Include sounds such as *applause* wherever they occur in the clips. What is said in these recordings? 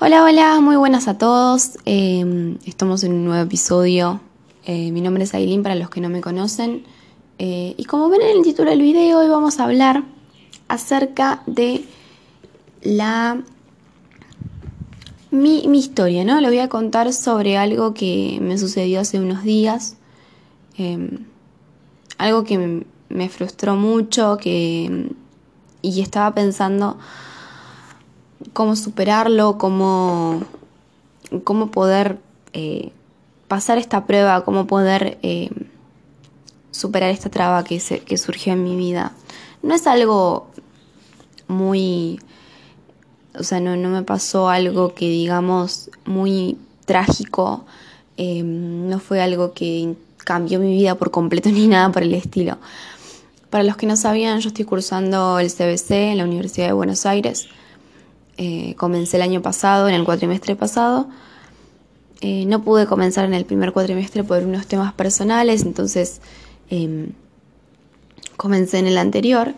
Hola, hola, muy buenas a todos. Em, estamos en un nuevo episodio. Eh, mi nombre es Aileen para los que no me conocen. Eh, y como ven en el título del video, hoy vamos a hablar acerca de la mi, mi historia, ¿no? Le voy a contar sobre algo que me sucedió hace unos días. Em, algo que me, frustró mucho, que y estaba pensando cómo superarlo, cómo, cómo poder eh, pasar esta prueba, cómo poder eh, superar esta traba que, que surgió en mi vida. No es algo muy, o sea, no, no me pasó algo que digamos muy trágico, eh, no fue algo que cambió mi vida por completo *laughs* ni nada por el estilo. Para los que no sabían, yo estoy cursando el CBC en la Universidad de Buenos Aires. Eh, comencé el año pasado, en el cuatrimestre pasado. Eh, no pude comenzar en el primer cuatrimestre por unos temas personales, entonces em, comencé en el anterior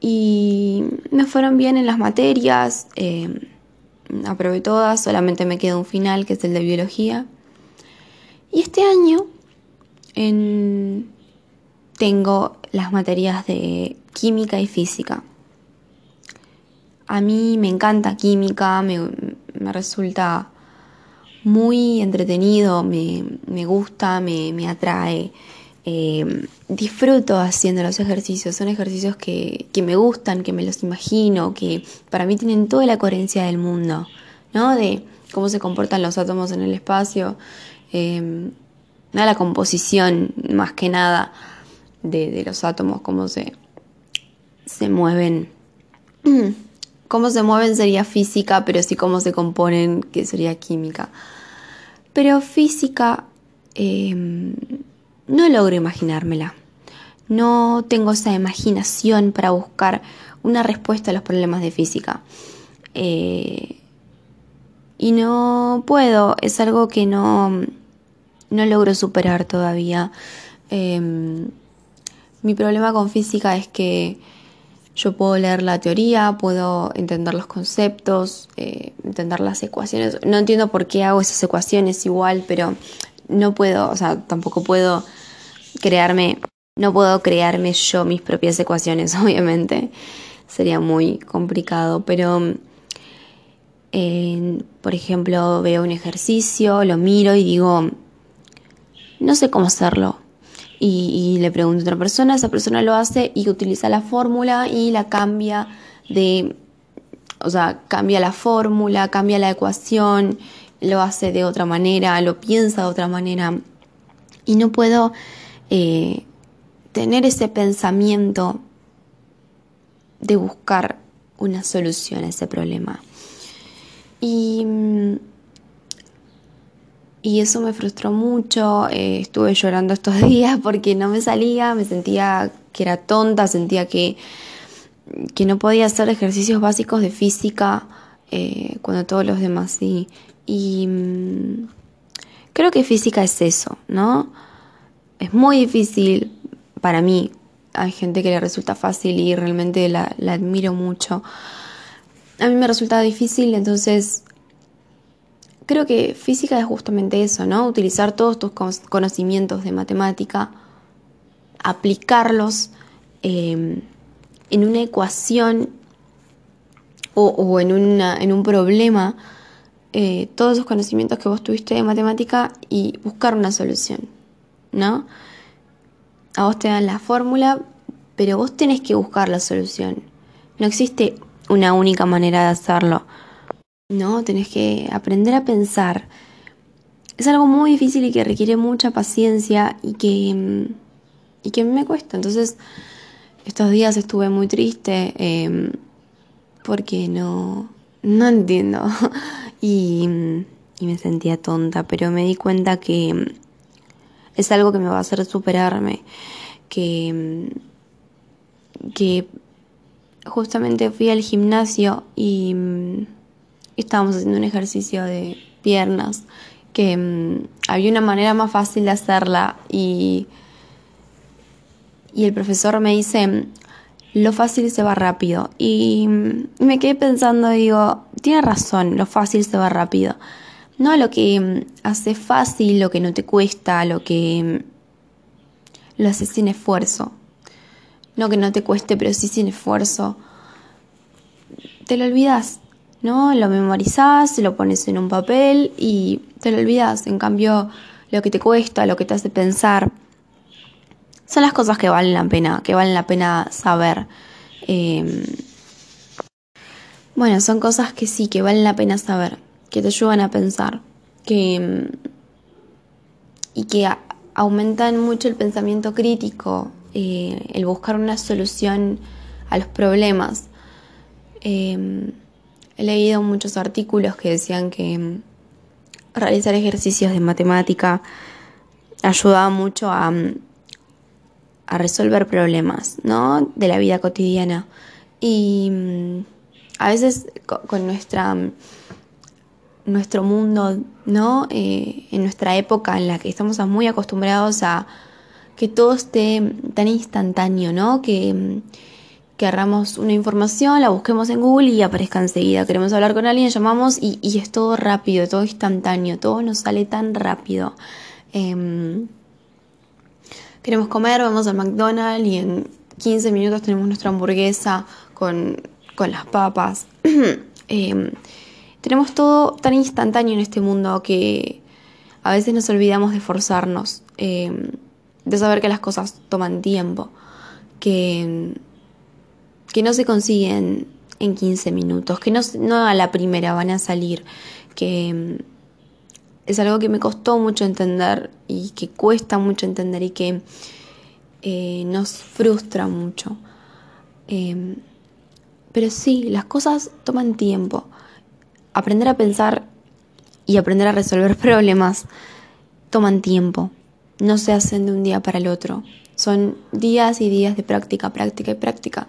y me fueron bien en las materias, em, aprobé todas, solamente me queda un final que es el de biología. Y este año tengo las materias de química y física. A mí me encanta química, me, resulta muy entretenido, me, gusta, me, atrae. Eh, disfruto haciendo los ejercicios, son ejercicios que, me gustan, que me los imagino, que para mí tienen toda la coherencia del mundo, ¿no? De cómo se comportan los átomos en el espacio, eh, la composición más que nada de, los átomos, cómo se, se mueven. *clears throat* Cómo se mueven sería física, pero sí cómo se componen, que sería química. Pero física em, no logro imaginármela. No tengo esa imaginación para buscar una respuesta a los problemas de física. Eh, y no puedo, es algo que no, no logro superar todavía. Em, mi problema con física es que yo puedo leer la teoría, puedo entender los conceptos, eh, entender las ecuaciones. No entiendo por qué hago esas ecuaciones igual, pero no puedo, o sea, tampoco puedo crearme, no puedo crearme yo mis propias ecuaciones, *laughs* obviamente. Sería muy complicado, pero por ejemplo, veo un ejercicio, lo miro y digo, no sé cómo hacerlo. Y, le pregunto a otra persona, esa persona lo hace y utiliza la fórmula y la cambia de, o sea, cambia la fórmula, cambia la ecuación, lo hace de otra manera, lo piensa de otra manera. Y no puedo eh, tener ese pensamiento de buscar una solución a ese problema. Y mm, y eso me frustró mucho, eh, estuve llorando estos *laughs* días porque no me salía, me sentía que era tonta, sentía que, que no podía hacer ejercicios básicos de física eh, cuando todos los demás sí. Y mm, creo que física es eso, ¿no? Es muy difícil para mí. Hay gente que le resulta fácil y realmente la, la admiro mucho. A mí me resulta difícil, entonces creo que física es justamente eso, ¿no? Utilizar todos tus conocimientos de matemática, aplicarlos em, en una ecuación o, en, un problema, eh, todos esos conocimientos que vos tuviste de matemática y buscar una solución, ¿no? A vos te dan la fórmula, pero vos tenés que buscar la solución. No existe una única manera de hacerlo. ¿No? Tenés que aprender a pensar. Es algo muy difícil y que requiere mucha paciencia y que, mm, y que me cuesta. Entonces, estos días estuve muy triste em, porque no, no entiendo *laughs* y, y me sentía tonta, pero me di cuenta que mm, es algo que me va a hacer superarme, que, mm, que justamente fui al gimnasio y estábamos haciendo un ejercicio de piernas, que mm, había una manera más fácil de hacerla y, y el profesor me dice, lo fácil se va rápido. Y, mm, me quedé pensando, digo, tiene razón, lo fácil se va rápido. No lo que mm, hace fácil, lo que no te cuesta, lo que lo haces sin esfuerzo. No que no te cueste, pero sí sin esfuerzo. Te lo olvidas, ¿no? Lo memorizás, lo pones en un papel y te lo olvidas. En cambio, lo que te cuesta, lo que te hace pensar, son las cosas que valen la pena, que valen la pena saber. Em, bueno, son cosas que sí, que valen la pena saber, que te ayudan a pensar, que y que aumentan mucho el pensamiento crítico, eh, el buscar una solución a los problemas. Em, he leído muchos artículos que decían que em, realizar ejercicios de matemática ayudaba mucho a, a resolver problemas, ¿no? De la vida cotidiana. Y a veces con nuestra nuestro mundo, ¿no? Eh, en nuestra época en la que estamos muy acostumbrados a que todo esté tan instantáneo, ¿no? Que, que agarramos una información, la busquemos en Google y aparezca enseguida. Queremos hablar con alguien, llamamos y, y es todo rápido, todo instantáneo, todo nos sale tan rápido. Em, queremos comer, vamos al McDonald's y en 15 minutos tenemos nuestra hamburguesa con con las papas. *clears throat* Em, tenemos todo tan instantáneo en este mundo que a veces nos olvidamos de forzarnos, em, de saber que las cosas toman tiempo, que, que no se consiguen en 15 minutos, que no, no a la primera van a salir, que em, es algo que me costó mucho entender y que cuesta mucho entender y que eh, nos frustra mucho. Pero sí, las cosas toman tiempo. Aprender a pensar y aprender a resolver *laughs* problemas toman tiempo. No se hacen de un día para el otro. Son días y días de práctica, práctica y práctica.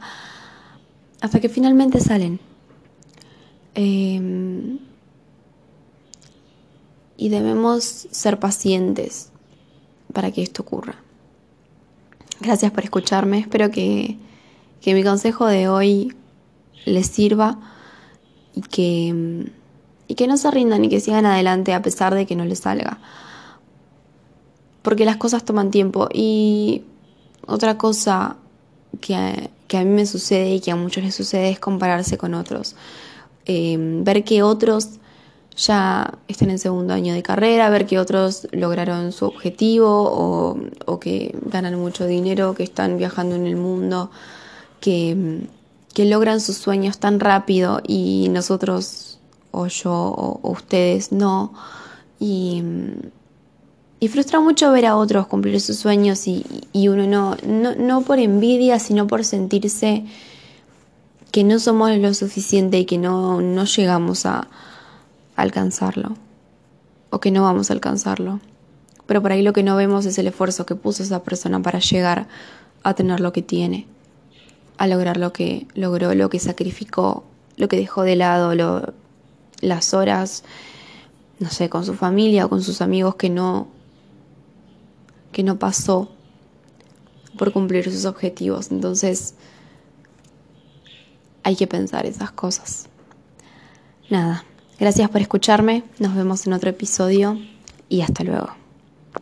Hasta que finalmente salen. Em, y debemos ser pacientes para que esto ocurra. Gracias por escucharme. Espero que, que mi consejo de hoy les sirva y que, y que no se rindan y que sigan adelante a pesar de que no les salga. Porque las cosas toman tiempo. Y otra cosa que a, mí me sucede y que a muchos les sucede es compararse con otros. Em, ver que otros ya están en segundo año de carrera, ver que otros lograron su objetivo o, o que ganan mucho dinero, que están viajando en el mundo, que que logran sus sueños tan rápido y nosotros o yo o, ustedes no. Y, y, frustra mucho ver a otros cumplir sus sueños y, uno no, no, no por envidia, sino por sentirse que no somos lo suficiente y que no, no llegamos a alcanzarlo o que no vamos a alcanzarlo. Pero por ahí lo que no vemos es el esfuerzo que puso esa persona para llegar a tener lo que tiene a lograr lo que logró, lo que sacrificó, lo que dejó de lado, lo, las horas, no sé, con su familia o con sus amigos que no, que no pasó por cumplir sus objetivos. Entonces, hay que pensar esas cosas. Nada, gracias por escucharme, nos vemos en otro episodio y hasta luego.